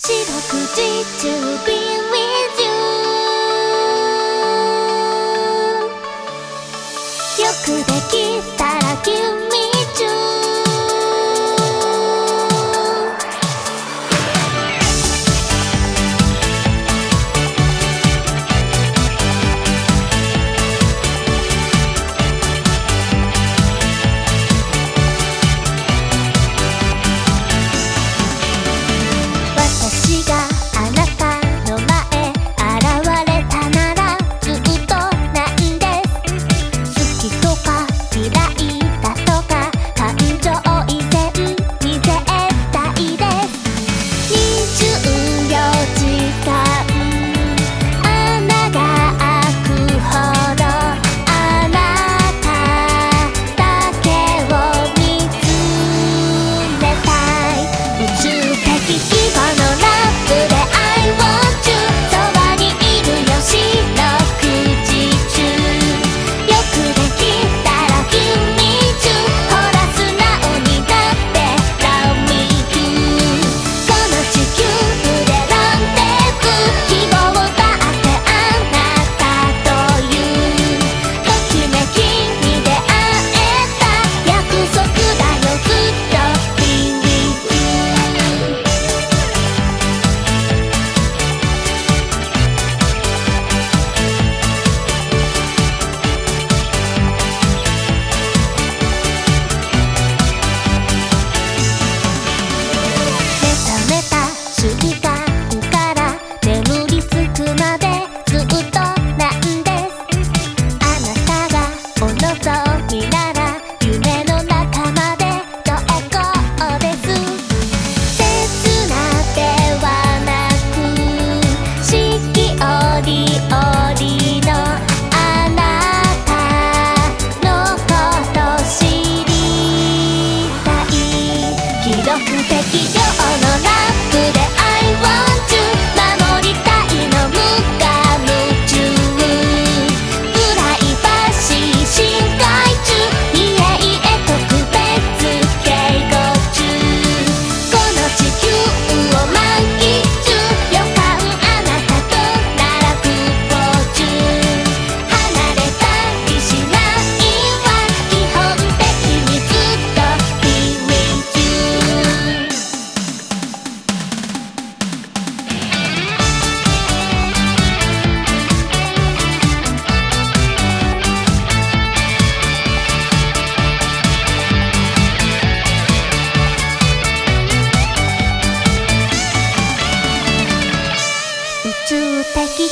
四六時中 be with you よくできたら君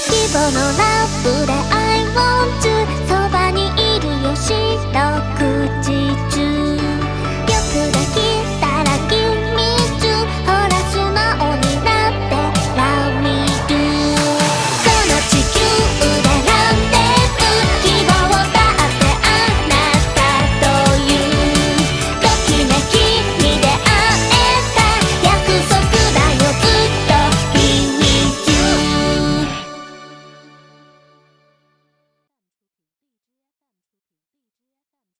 規模のラブ